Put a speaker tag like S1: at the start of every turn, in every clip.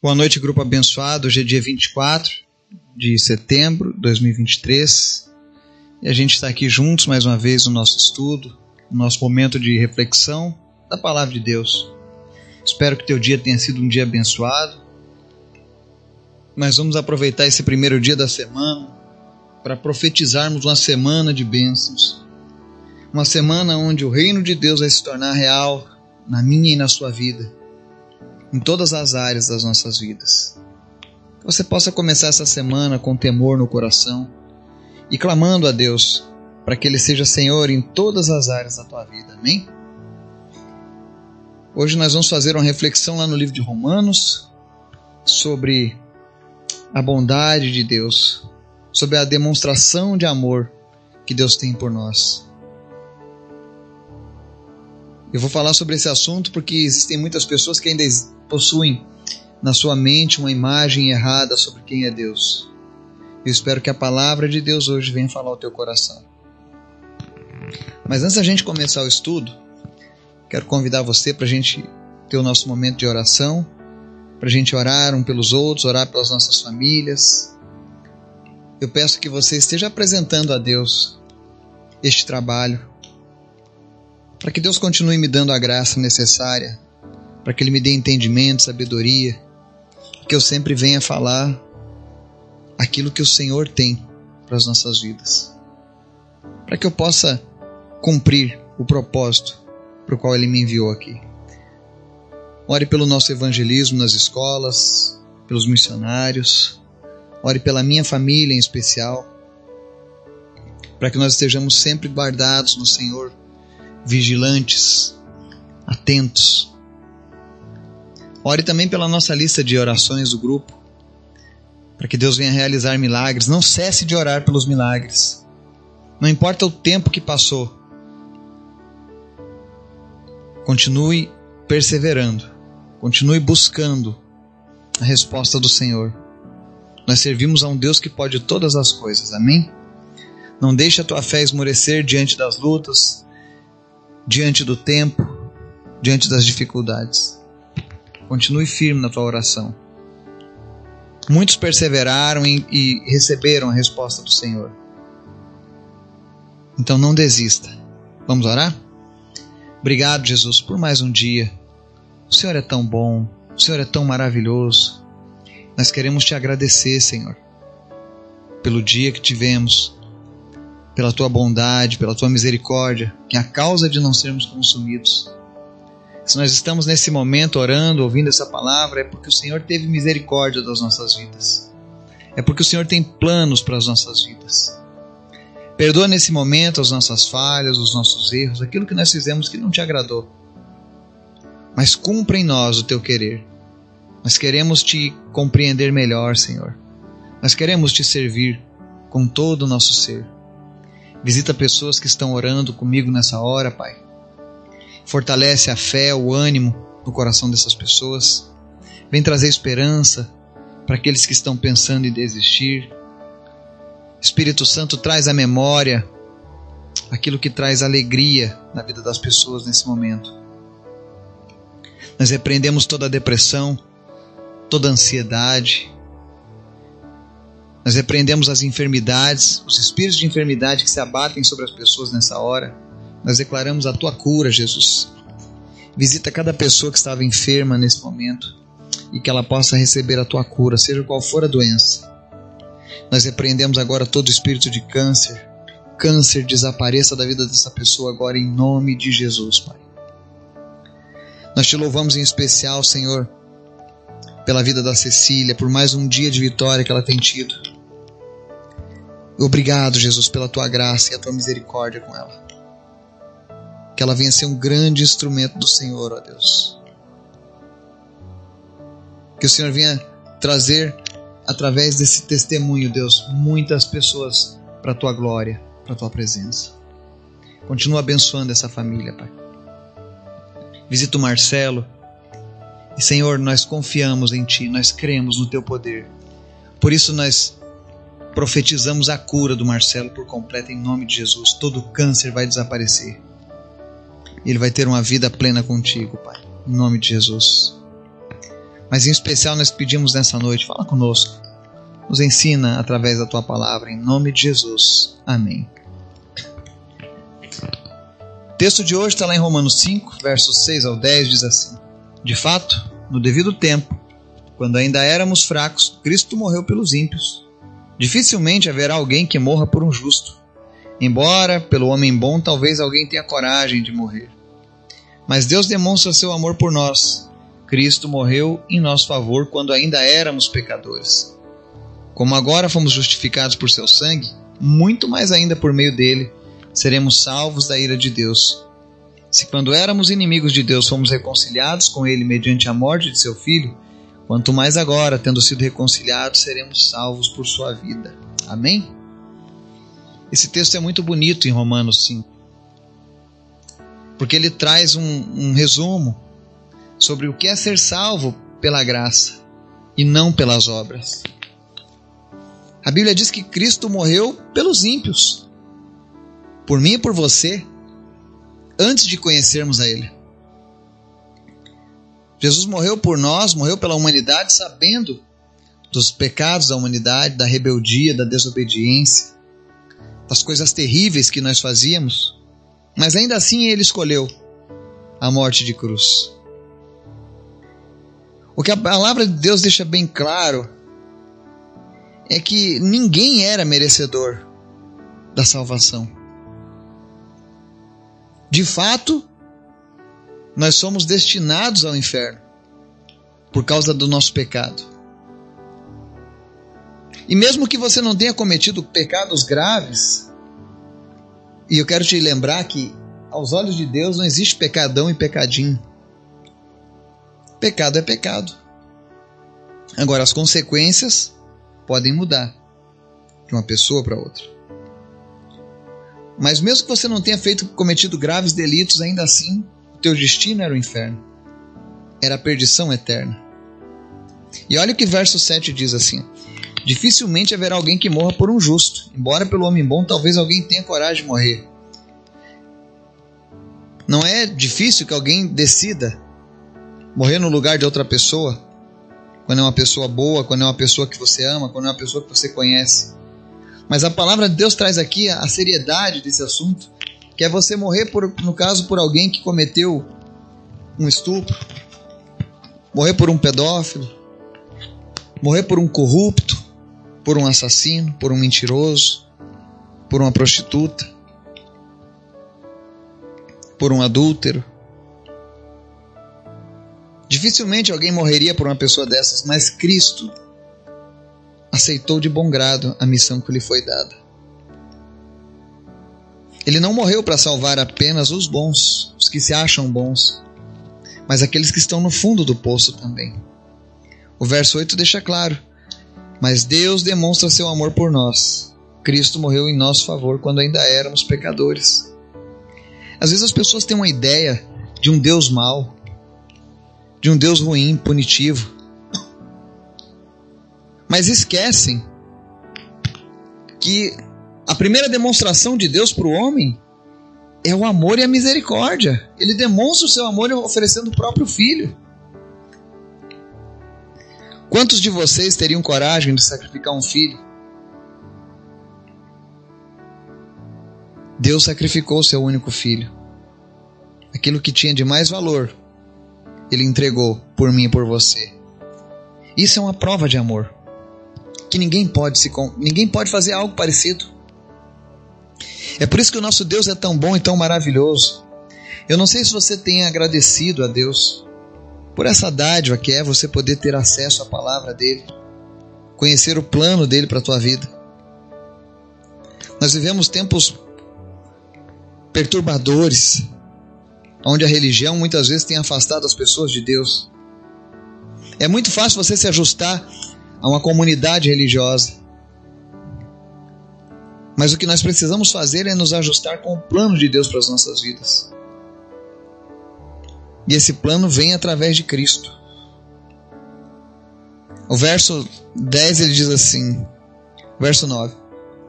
S1: Boa noite, grupo abençoado. Hoje é dia 24 de setembro de 2023 e a gente está aqui juntos mais uma vez no nosso estudo, no nosso momento de reflexão da palavra de Deus. Espero que teu dia tenha sido um dia abençoado. Nós vamos aproveitar esse primeiro dia da semana para profetizarmos uma semana de bênçãos. Uma semana onde o reino de Deus vai se tornar real na minha e na sua vida em todas as áreas das nossas vidas. Que você possa começar essa semana com temor no coração e clamando a Deus para que Ele seja Senhor em todas as áreas da tua vida. Amém? Hoje nós vamos fazer uma reflexão lá no livro de Romanos sobre a bondade de Deus, sobre a demonstração de amor que Deus tem por nós. Eu vou falar sobre esse assunto porque existem muitas pessoas que ainda possuem na sua mente uma imagem errada sobre quem é Deus. Eu espero que a palavra de Deus hoje venha falar ao teu coração. Mas antes da gente começar o estudo, quero convidar você para a gente ter o nosso momento de oração, para a gente orar um pelos outros, orar pelas nossas famílias. Eu peço que você esteja apresentando a Deus este trabalho, para que Deus continue me dando a graça necessária, para que Ele me dê entendimento, sabedoria, que eu sempre venha falar aquilo que o Senhor tem para as nossas vidas, para que eu possa cumprir o propósito para o qual Ele me enviou aqui. Ore pelo nosso evangelismo nas escolas, pelos missionários, ore pela minha família em especial, para que nós estejamos sempre guardados no Senhor vigilantes, atentos. Ore também pela nossa lista de orações do grupo, para que Deus venha realizar milagres. Não cesse de orar pelos milagres. Não importa o tempo que passou. Continue perseverando. Continue buscando a resposta do Senhor. Nós servimos a um Deus que pode todas as coisas. Amém? Não deixe a tua fé esmorecer diante das lutas, diante do tempo, diante das dificuldades. Continue firme na tua oração. Muitos perseveraram e, e receberam a resposta do Senhor. Então não desista. Vamos orar? Obrigado, Jesus, por mais um dia. O Senhor é tão bom, o Senhor é tão maravilhoso. Nós queremos te agradecer, Senhor, pelo dia que tivemos, pela tua bondade, pela tua misericórdia, que é a causa de não sermos consumidos. Se nós estamos nesse momento orando, ouvindo essa palavra, é porque o Senhor teve misericórdia das nossas vidas. É porque o Senhor tem planos para as nossas vidas. Perdoa nesse momento as nossas falhas, os nossos erros, aquilo que nós fizemos que não te agradou. Mas cumpra em nós o teu querer. Nós queremos te compreender melhor, Senhor. Nós queremos te servir com todo o nosso ser. Visita pessoas que estão orando comigo nessa hora, Pai. Fortalece a fé, o ânimo no coração dessas pessoas. Vem trazer esperança para aqueles que estão pensando em desistir. Espírito Santo traz à memória aquilo que traz alegria na vida das pessoas nesse momento. Nós repreendemos toda a depressão, toda a ansiedade, nós repreendemos as enfermidades, os espíritos de enfermidade que se abatem sobre as pessoas nessa hora. Nós declaramos a tua cura, Jesus. Visita cada pessoa que estava enferma nesse momento e que ela possa receber a tua cura, seja qual for a doença. Nós repreendemos agora todo espírito de câncer. Câncer desapareça da vida dessa pessoa agora em nome de Jesus, Pai. Nós te louvamos em especial, Senhor, pela vida da Cecília, por mais um dia de vitória que ela tem tido. Obrigado, Jesus, pela tua graça e a tua misericórdia com ela. Que ela venha ser um grande instrumento do Senhor, ó Deus. Que o Senhor venha trazer, através desse testemunho, Deus, muitas pessoas para a tua glória, para a tua presença. Continua abençoando essa família, Pai. Visita o Marcelo. E, Senhor, nós confiamos em Ti, nós cremos no Teu poder. Por isso, nós profetizamos a cura do Marcelo por completo em nome de Jesus. Todo câncer vai desaparecer. Ele vai ter uma vida plena contigo, Pai. Em nome de Jesus. Mas em especial nós pedimos nessa noite, fala conosco. Nos ensina através da tua palavra, em nome de Jesus. Amém. O texto de hoje está lá em Romanos 5, versos 6 ao 10, diz assim: De fato, no devido tempo, quando ainda éramos fracos, Cristo morreu pelos ímpios. Dificilmente haverá alguém que morra por um justo. Embora, pelo homem bom, talvez alguém tenha coragem de morrer. Mas Deus demonstra seu amor por nós. Cristo morreu em nosso favor quando ainda éramos pecadores. Como agora fomos justificados por seu sangue, muito mais ainda por meio dele seremos salvos da ira de Deus. Se quando éramos inimigos de Deus fomos reconciliados com ele mediante a morte de seu filho, quanto mais agora, tendo sido reconciliados, seremos salvos por sua vida. Amém? Esse texto é muito bonito em Romanos 5 porque ele traz um, um resumo sobre o que é ser salvo pela graça e não pelas obras. A Bíblia diz que Cristo morreu pelos ímpios, por mim e por você, antes de conhecermos a Ele. Jesus morreu por nós, morreu pela humanidade, sabendo dos pecados da humanidade, da rebeldia, da desobediência, das coisas terríveis que nós fazíamos. Mas ainda assim ele escolheu a morte de cruz. O que a palavra de Deus deixa bem claro é que ninguém era merecedor da salvação. De fato, nós somos destinados ao inferno por causa do nosso pecado. E mesmo que você não tenha cometido pecados graves, e eu quero te lembrar que, aos olhos de Deus, não existe pecadão e pecadinho. Pecado é pecado. Agora, as consequências podem mudar de uma pessoa para outra. Mas mesmo que você não tenha feito cometido graves delitos, ainda assim, teu destino era o inferno. Era a perdição eterna. E olha o que verso 7 diz assim: Dificilmente haverá alguém que morra por um justo, embora pelo homem bom talvez alguém tenha coragem de morrer. Não é difícil que alguém decida morrer no lugar de outra pessoa, quando é uma pessoa boa, quando é uma pessoa que você ama, quando é uma pessoa que você conhece. Mas a palavra de Deus traz aqui a seriedade desse assunto, que é você morrer, por, no caso, por alguém que cometeu um estupro, morrer por um pedófilo, morrer por um corrupto, por um assassino, por um mentiroso, por uma prostituta, por um adúltero. Dificilmente alguém morreria por uma pessoa dessas, mas Cristo aceitou de bom grado a missão que lhe foi dada. Ele não morreu para salvar apenas os bons, os que se acham bons, mas aqueles que estão no fundo do poço também. O verso 8 deixa claro mas Deus demonstra seu amor por nós. Cristo morreu em nosso favor quando ainda éramos pecadores. Às vezes as pessoas têm uma ideia de um Deus mau, de um Deus ruim, punitivo. Mas esquecem que a primeira demonstração de Deus para o homem é o amor e a misericórdia. Ele demonstra o seu amor oferecendo o próprio filho. Quantos de vocês teriam coragem de sacrificar um filho? Deus sacrificou seu único filho. Aquilo que tinha de mais valor, ele entregou por mim e por você. Isso é uma prova de amor. Que ninguém pode se ninguém pode fazer algo parecido. É por isso que o nosso Deus é tão bom e tão maravilhoso. Eu não sei se você tem agradecido a Deus por essa dádiva que é você poder ter acesso à palavra dele, conhecer o plano dele para a tua vida. Nós vivemos tempos perturbadores, onde a religião muitas vezes tem afastado as pessoas de Deus. É muito fácil você se ajustar a uma comunidade religiosa. Mas o que nós precisamos fazer é nos ajustar com o plano de Deus para as nossas vidas. E esse plano vem através de Cristo. O verso 10 ele diz assim, verso 9: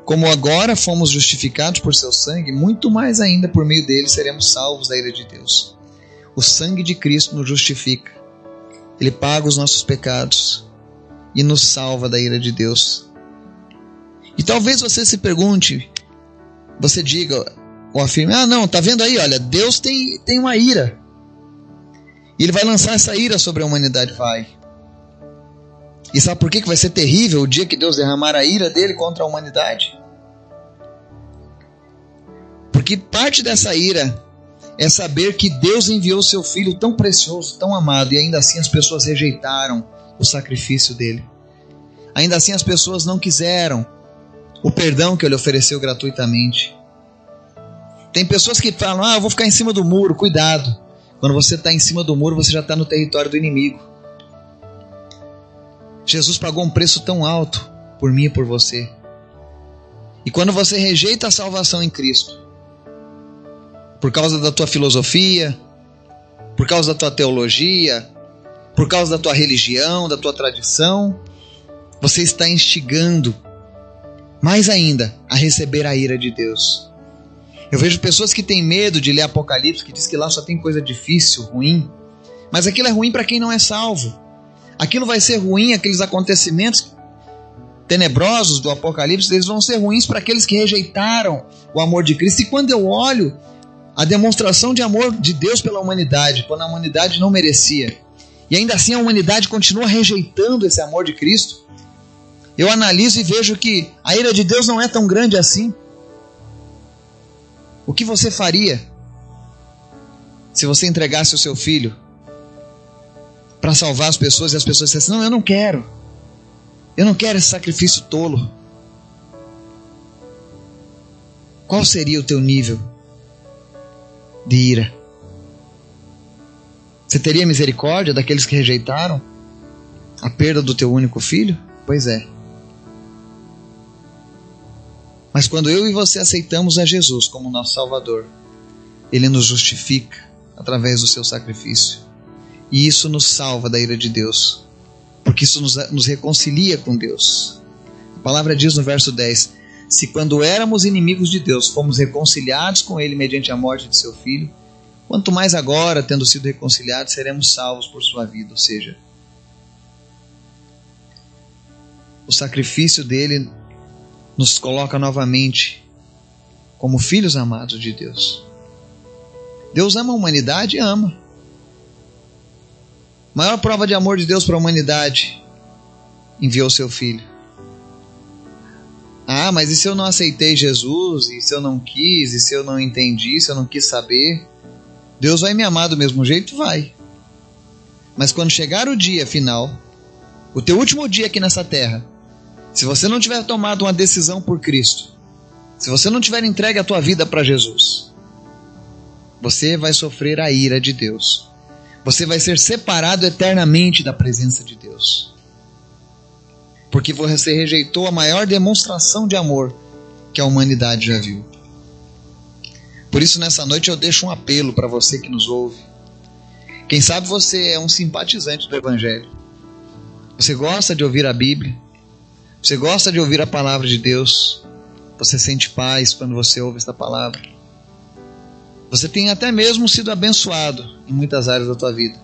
S1: Como agora fomos justificados por seu sangue, muito mais ainda por meio dele seremos salvos da ira de Deus. O sangue de Cristo nos justifica. Ele paga os nossos pecados e nos salva da ira de Deus. E talvez você se pergunte, você diga ou afirme: Ah, não, tá vendo aí? Olha, Deus tem, tem uma ira. E Ele vai lançar essa ira sobre a humanidade. Vai. E sabe por que vai ser terrível o dia que Deus derramar a ira dele contra a humanidade? Porque parte dessa ira é saber que Deus enviou seu filho tão precioso, tão amado, e ainda assim as pessoas rejeitaram o sacrifício dele. Ainda assim as pessoas não quiseram o perdão que ele ofereceu gratuitamente. Tem pessoas que falam: Ah, eu vou ficar em cima do muro, cuidado. Quando você está em cima do muro, você já está no território do inimigo. Jesus pagou um preço tão alto por mim e por você. E quando você rejeita a salvação em Cristo, por causa da tua filosofia, por causa da tua teologia, por causa da tua religião, da tua tradição, você está instigando mais ainda a receber a ira de Deus. Eu vejo pessoas que têm medo de ler Apocalipse, que diz que lá só tem coisa difícil, ruim. Mas aquilo é ruim para quem não é salvo. Aquilo vai ser ruim, aqueles acontecimentos tenebrosos do Apocalipse, eles vão ser ruins para aqueles que rejeitaram o amor de Cristo. E quando eu olho a demonstração de amor de Deus pela humanidade, quando a humanidade não merecia, e ainda assim a humanidade continua rejeitando esse amor de Cristo, eu analiso e vejo que a ira de Deus não é tão grande assim. O que você faria se você entregasse o seu filho para salvar as pessoas e as pessoas dissessem: Não, eu não quero. Eu não quero esse sacrifício tolo. Qual seria o teu nível de ira? Você teria misericórdia daqueles que rejeitaram a perda do teu único filho? Pois é. Mas quando eu e você aceitamos a Jesus como nosso Salvador, Ele nos justifica através do seu sacrifício. E isso nos salva da ira de Deus, porque isso nos, nos reconcilia com Deus. A palavra diz no verso 10: Se quando éramos inimigos de Deus fomos reconciliados com Ele mediante a morte de seu filho, quanto mais agora, tendo sido reconciliados, seremos salvos por sua vida. Ou seja, o sacrifício dele nos coloca novamente como filhos amados de Deus. Deus ama a humanidade e ama. Maior prova de amor de Deus para a humanidade enviou seu filho. Ah, mas e se eu não aceitei Jesus? E se eu não quis? E se eu não entendi? Se eu não quis saber? Deus vai me amar do mesmo jeito? Vai. Mas quando chegar o dia final, o teu último dia aqui nessa terra, se você não tiver tomado uma decisão por Cristo, se você não tiver entregue a tua vida para Jesus, você vai sofrer a ira de Deus. Você vai ser separado eternamente da presença de Deus. Porque você rejeitou a maior demonstração de amor que a humanidade já viu. Por isso, nessa noite, eu deixo um apelo para você que nos ouve. Quem sabe você é um simpatizante do Evangelho. Você gosta de ouvir a Bíblia. Você gosta de ouvir a palavra de Deus? Você sente paz quando você ouve esta palavra? Você tem até mesmo sido abençoado em muitas áreas da tua vida.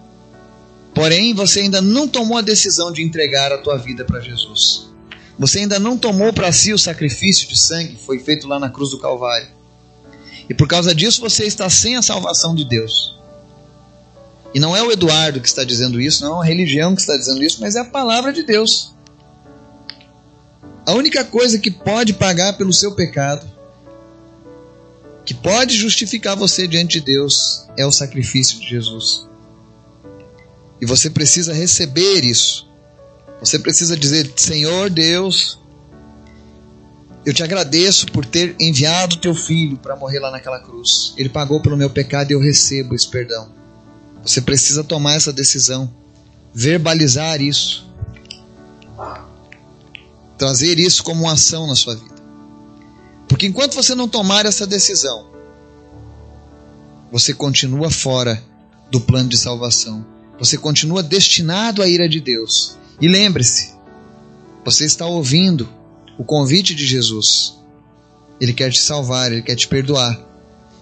S1: Porém, você ainda não tomou a decisão de entregar a tua vida para Jesus. Você ainda não tomou para si o sacrifício de sangue que foi feito lá na cruz do Calvário. E por causa disso você está sem a salvação de Deus. E não é o Eduardo que está dizendo isso, não é a religião que está dizendo isso, mas é a palavra de Deus. A única coisa que pode pagar pelo seu pecado, que pode justificar você diante de Deus, é o sacrifício de Jesus. E você precisa receber isso. Você precisa dizer: Senhor Deus, eu te agradeço por ter enviado teu filho para morrer lá naquela cruz. Ele pagou pelo meu pecado e eu recebo esse perdão. Você precisa tomar essa decisão, verbalizar isso trazer isso como uma ação na sua vida. Porque enquanto você não tomar essa decisão, você continua fora do plano de salvação. Você continua destinado à ira de Deus. E lembre-se, você está ouvindo o convite de Jesus. Ele quer te salvar, ele quer te perdoar.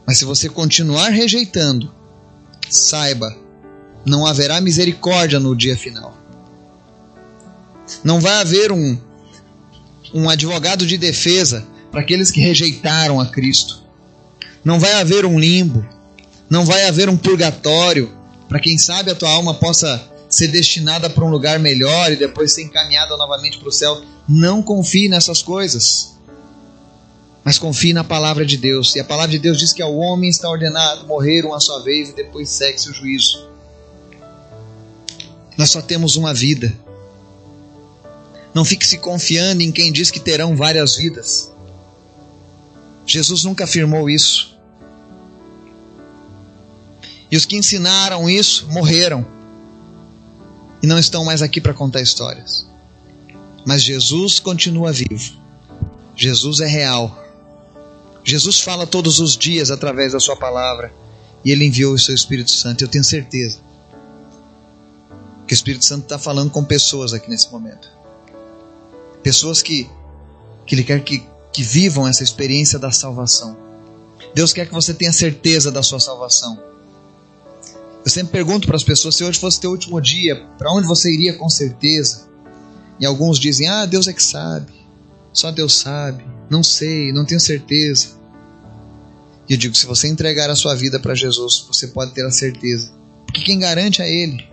S1: Mas se você continuar rejeitando, saiba não haverá misericórdia no dia final. Não vai haver um, um advogado de defesa para aqueles que rejeitaram a Cristo. Não vai haver um limbo. Não vai haver um purgatório para quem sabe a tua alma possa ser destinada para um lugar melhor e depois ser encaminhada novamente para o céu. Não confie nessas coisas. Mas confie na palavra de Deus. E a palavra de Deus diz que ao homem está ordenado morrer uma só vez e depois segue-se o juízo. Nós só temos uma vida. Não fique se confiando em quem diz que terão várias vidas. Jesus nunca afirmou isso. E os que ensinaram isso morreram e não estão mais aqui para contar histórias. Mas Jesus continua vivo. Jesus é real. Jesus fala todos os dias através da Sua palavra e Ele enviou o Seu Espírito Santo. Eu tenho certeza que o Espírito Santo está falando com pessoas aqui nesse momento. Pessoas que, que Ele quer que, que vivam essa experiência da salvação. Deus quer que você tenha certeza da sua salvação. Eu sempre pergunto para as pessoas se hoje fosse teu último dia, para onde você iria com certeza? E alguns dizem: Ah, Deus é que sabe. Só Deus sabe. Não sei, não tenho certeza. E eu digo: se você entregar a sua vida para Jesus, você pode ter a certeza. Porque quem garante é Ele.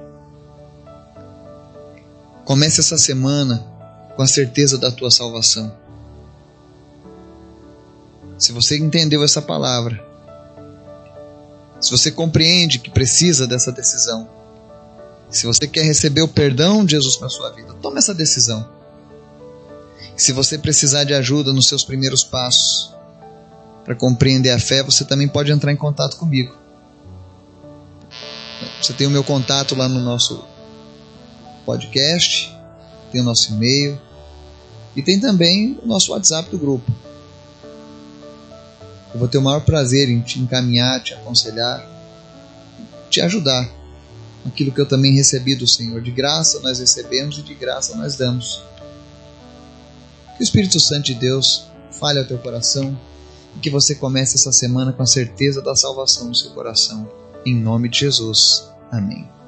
S1: Comece essa semana com a certeza da tua salvação. Se você entendeu essa palavra, se você compreende que precisa dessa decisão, se você quer receber o perdão de Jesus para sua vida, tome essa decisão. Se você precisar de ajuda nos seus primeiros passos para compreender a fé, você também pode entrar em contato comigo. Você tem o meu contato lá no nosso podcast, tem o nosso e-mail e tem também o nosso WhatsApp do grupo. Eu vou ter o maior prazer em te encaminhar, te aconselhar, te ajudar. Aquilo que eu também recebi do Senhor. De graça nós recebemos e de graça nós damos. Que o Espírito Santo de Deus fale ao teu coração e que você comece essa semana com a certeza da salvação no seu coração. Em nome de Jesus. Amém.